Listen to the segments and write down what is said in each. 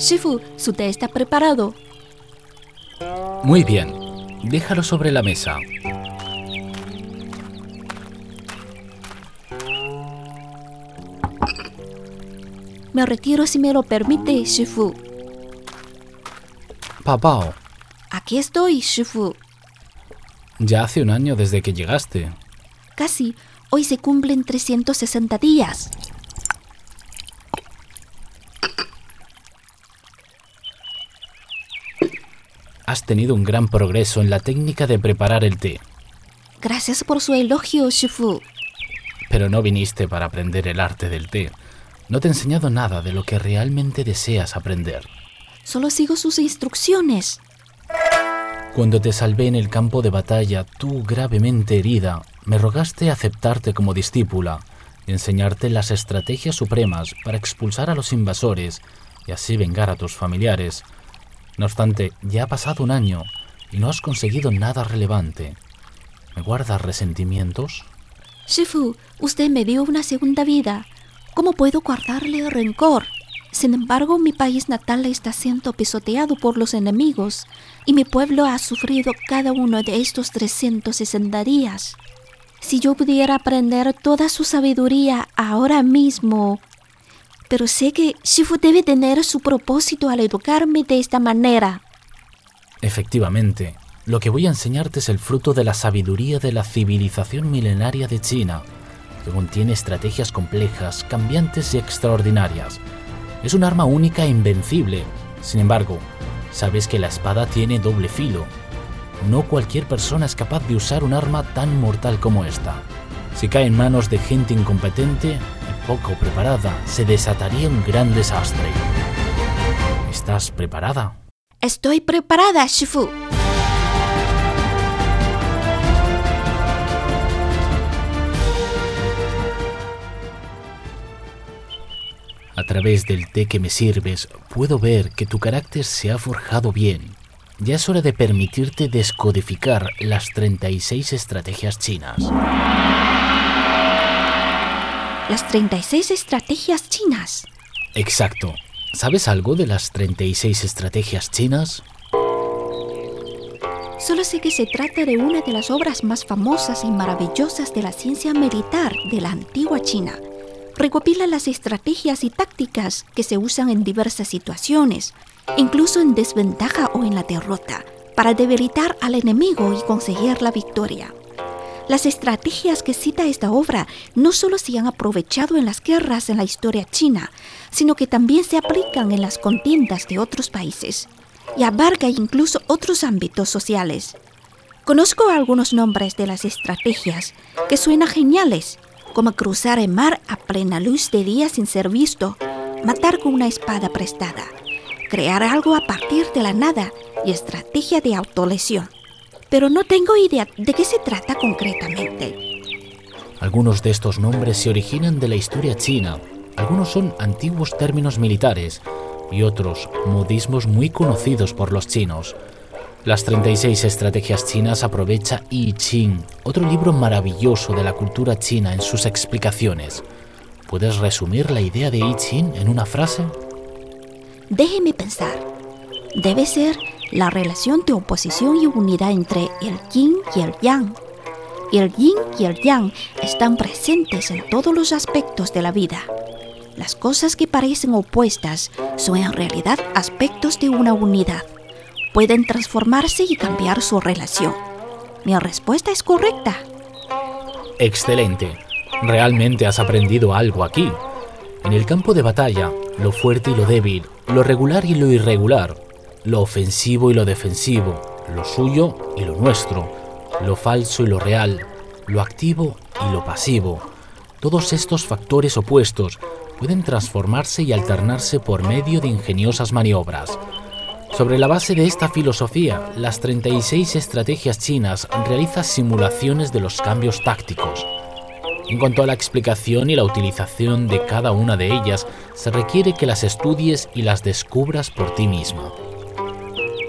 Shifu, su té está preparado. Muy bien, déjalo sobre la mesa. Me retiro si me lo permite, Shifu. Papao, Aquí estoy, Shifu. ya hace un año desde que llegaste. Casi. Hoy se cumplen 360 días. Has tenido un gran progreso en la técnica de preparar el té, Gracias por su elogio, Shifu. pero no viniste para aprender el arte del té. No te he enseñado nada de lo que realmente deseas aprender. Solo sigo sus instrucciones. Cuando te salvé en el campo de batalla, tú gravemente herida, me rogaste aceptarte como discípula y enseñarte las estrategias supremas para expulsar a los invasores y así vengar a tus familiares. No obstante, ya ha pasado un año y no has conseguido nada relevante. ¿Me guardas resentimientos? Shifu, usted me dio una segunda vida. ¿Cómo puedo guardarle rencor? Sin embargo, mi país natal está siendo pisoteado por los enemigos y mi pueblo ha sufrido cada uno de estos 360 días. Si yo pudiera aprender toda su sabiduría ahora mismo. Pero sé que Shifu debe tener su propósito al educarme de esta manera. Efectivamente, lo que voy a enseñarte es el fruto de la sabiduría de la civilización milenaria de China, que contiene estrategias complejas, cambiantes y extraordinarias. Es un arma única e invencible. Sin embargo, sabes que la espada tiene doble filo. No cualquier persona es capaz de usar un arma tan mortal como esta. Si cae en manos de gente incompetente poco preparada, se desataría un gran desastre. ¿Estás preparada? Estoy preparada, Shifu. A través del té que me sirves, puedo ver que tu carácter se ha forjado bien. Ya es hora de permitirte descodificar las 36 estrategias chinas. Las 36 estrategias chinas. Exacto. ¿Sabes algo de las 36 estrategias chinas? Solo sé que se trata de una de las obras más famosas y maravillosas de la ciencia militar de la antigua China. Recopila las estrategias y tácticas que se usan en diversas situaciones, incluso en desventaja o en la derrota, para debilitar al enemigo y conseguir la victoria. Las estrategias que cita esta obra no solo se han aprovechado en las guerras en la historia china, sino que también se aplican en las contiendas de otros países y abarca incluso otros ámbitos sociales. Conozco algunos nombres de las estrategias que suenan geniales, como cruzar el mar a plena luz de día sin ser visto, matar con una espada prestada, crear algo a partir de la nada y estrategia de autolesión. Pero no tengo idea de qué se trata concretamente. Algunos de estos nombres se originan de la historia china, algunos son antiguos términos militares y otros modismos muy conocidos por los chinos. Las 36 estrategias chinas aprovecha I Ching, otro libro maravilloso de la cultura china en sus explicaciones. ¿Puedes resumir la idea de I Ching en una frase? Déjeme pensar. Debe ser la relación de oposición y unidad entre el yin y el yang. El yin y el yang están presentes en todos los aspectos de la vida. Las cosas que parecen opuestas son en realidad aspectos de una unidad. Pueden transformarse y cambiar su relación. Mi respuesta es correcta. Excelente. Realmente has aprendido algo aquí. En el campo de batalla, lo fuerte y lo débil, lo regular y lo irregular, lo ofensivo y lo defensivo, lo suyo y lo nuestro, lo falso y lo real, lo activo y lo pasivo. Todos estos factores opuestos pueden transformarse y alternarse por medio de ingeniosas maniobras. Sobre la base de esta filosofía, las 36 estrategias chinas realizan simulaciones de los cambios tácticos. En cuanto a la explicación y la utilización de cada una de ellas, se requiere que las estudies y las descubras por ti misma.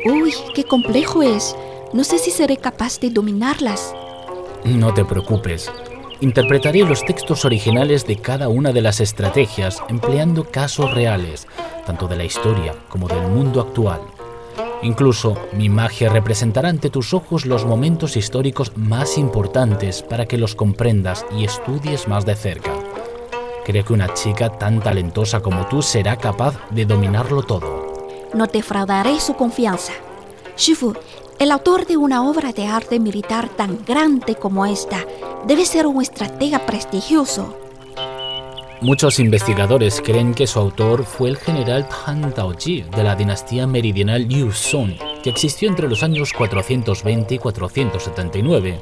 Uy, qué complejo es. No sé si seré capaz de dominarlas. No te preocupes. Interpretaré los textos originales de cada una de las estrategias empleando casos reales, tanto de la historia como del mundo actual. Incluso mi magia representará ante tus ojos los momentos históricos más importantes para que los comprendas y estudies más de cerca. Creo que una chica tan talentosa como tú será capaz de dominarlo todo. No defraudaré su confianza. Shifu, el autor de una obra de arte militar tan grande como esta debe ser un estratega prestigioso. Muchos investigadores creen que su autor fue el general Han Taoji de la dinastía meridional Liu Song, que existió entre los años 420 y 479.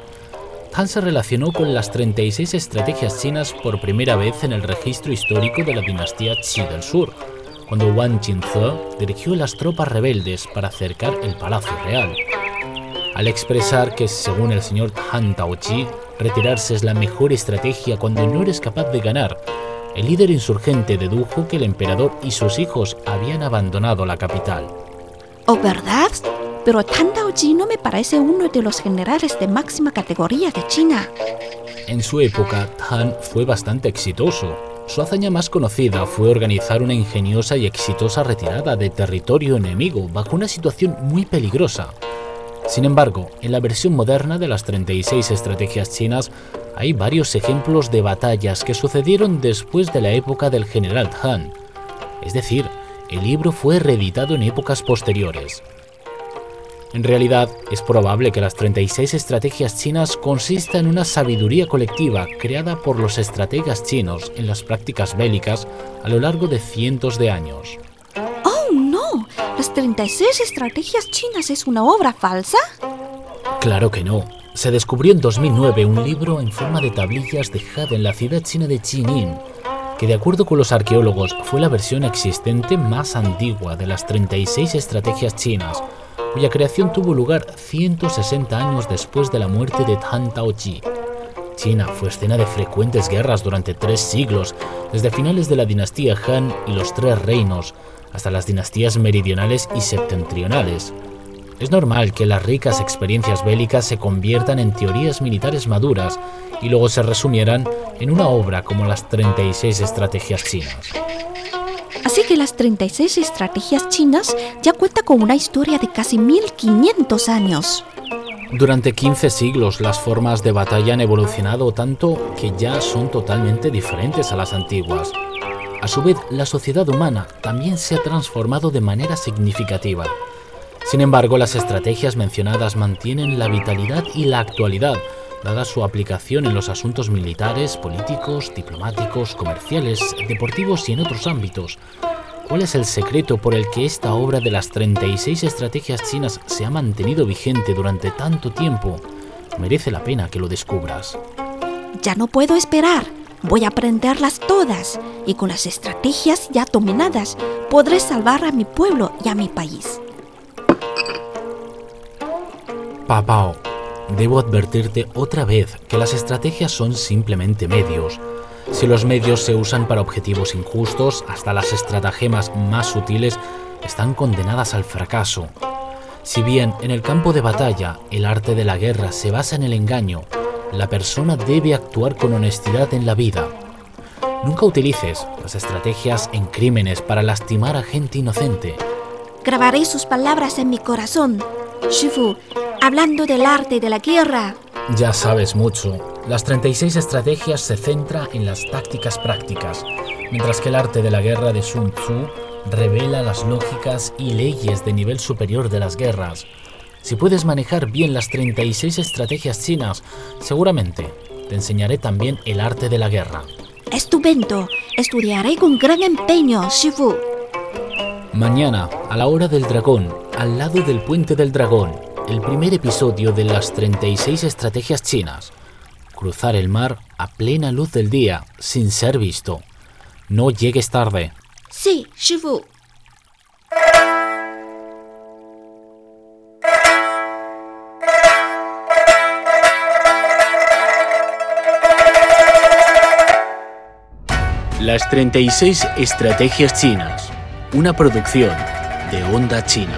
Han se relacionó con las 36 estrategias chinas por primera vez en el registro histórico de la dinastía Qi del Sur, cuando Wang Jingze dirigió las tropas rebeldes para acercar el palacio real al expresar que, según el señor Han Taochi, retirarse es la mejor estrategia cuando no eres capaz de ganar. El líder insurgente dedujo que el emperador y sus hijos habían abandonado la capital. ¿Oh, verdad? Pero Han Taochi no me parece uno de los generales de máxima categoría de China. En su época, Han fue bastante exitoso. Su hazaña más conocida fue organizar una ingeniosa y exitosa retirada de territorio enemigo bajo una situación muy peligrosa. Sin embargo, en la versión moderna de las 36 estrategias chinas hay varios ejemplos de batallas que sucedieron después de la época del general Han. Es decir, el libro fue reeditado en épocas posteriores. En realidad, es probable que las 36 estrategias chinas consistan en una sabiduría colectiva creada por los estrategas chinos en las prácticas bélicas a lo largo de cientos de años. ¿Las 36 estrategias chinas es una obra falsa? Claro que no. Se descubrió en 2009 un libro en forma de tablillas de jade en la ciudad china de Jinin, que de acuerdo con los arqueólogos fue la versión existente más antigua de las 36 estrategias chinas, cuya creación tuvo lugar 160 años después de la muerte de Han Taoji. China fue escena de frecuentes guerras durante tres siglos, desde finales de la dinastía Han y los Tres Reinos, hasta las dinastías meridionales y septentrionales. Es normal que las ricas experiencias bélicas se conviertan en teorías militares maduras y luego se resumieran en una obra como las 36 estrategias chinas. Que las 36 estrategias chinas ya cuentan con una historia de casi 1500 años. Durante 15 siglos las formas de batalla han evolucionado tanto que ya son totalmente diferentes a las antiguas. A su vez, la sociedad humana también se ha transformado de manera significativa. Sin embargo, las estrategias mencionadas mantienen la vitalidad y la actualidad, dada su aplicación en los asuntos militares, políticos, diplomáticos, comerciales, deportivos y en otros ámbitos. ¿Cuál es el secreto por el que esta obra de las 36 estrategias chinas se ha mantenido vigente durante tanto tiempo? Merece la pena que lo descubras. Ya no puedo esperar. Voy a aprenderlas todas y con las estrategias ya dominadas podré salvar a mi pueblo y a mi país. Papao, debo advertirte otra vez que las estrategias son simplemente medios. Si los medios se usan para objetivos injustos, hasta las estratagemas más sutiles están condenadas al fracaso. Si bien en el campo de batalla el arte de la guerra se basa en el engaño, la persona debe actuar con honestidad en la vida. Nunca utilices las estrategias en crímenes para lastimar a gente inocente. Grabaré sus palabras en mi corazón. Shifu, hablando del arte de la guerra. Ya sabes mucho. Las 36 estrategias se centra en las tácticas prácticas, mientras que el arte de la guerra de Sun Tzu revela las lógicas y leyes de nivel superior de las guerras. Si puedes manejar bien las 36 estrategias chinas, seguramente te enseñaré también el arte de la guerra. Estupendo. Estudiaré con gran empeño, Shifu. Mañana, a la hora del dragón, al lado del puente del dragón, el primer episodio de las 36 estrategias chinas. Cruzar el mar a plena luz del día, sin ser visto. No llegues tarde. Sí, Shifu. Las 36 Estrategias Chinas, una producción de Onda China.